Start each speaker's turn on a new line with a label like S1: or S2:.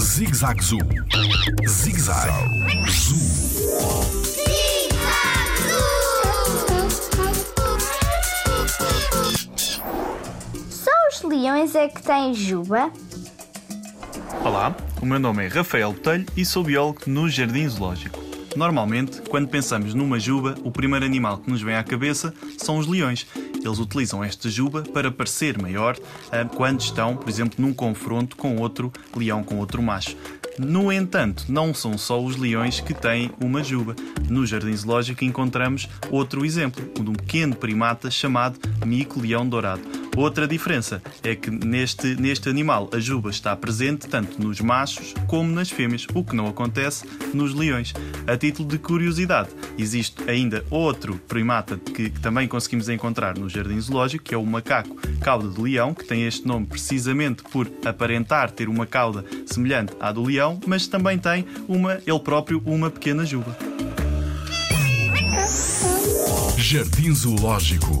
S1: Zig Zag Zoo. Zig Zag Zoo.
S2: Só os leões é que têm juba?
S3: Olá, o meu nome é Rafael Botelho e sou biólogo no Jardim Zoológico. Normalmente, quando pensamos numa juba, o primeiro animal que nos vem à cabeça são os leões. Eles utilizam esta juba para parecer maior ah, quando estão, por exemplo, num confronto com outro leão, com outro macho. No entanto, não são só os leões que têm uma juba. No Jardim Zoológico encontramos outro exemplo, o de um pequeno primata chamado mico-leão dourado. Outra diferença é que neste, neste animal a juba está presente tanto nos machos como nas fêmeas, o que não acontece nos leões. A título de curiosidade, existe ainda outro primata que, que também conseguimos encontrar no Jardim Zoológico, que é o macaco cauda de leão, que tem este nome precisamente por aparentar ter uma cauda semelhante à do leão, mas também tem uma, ele próprio uma pequena juba.
S1: Jardim Zoológico.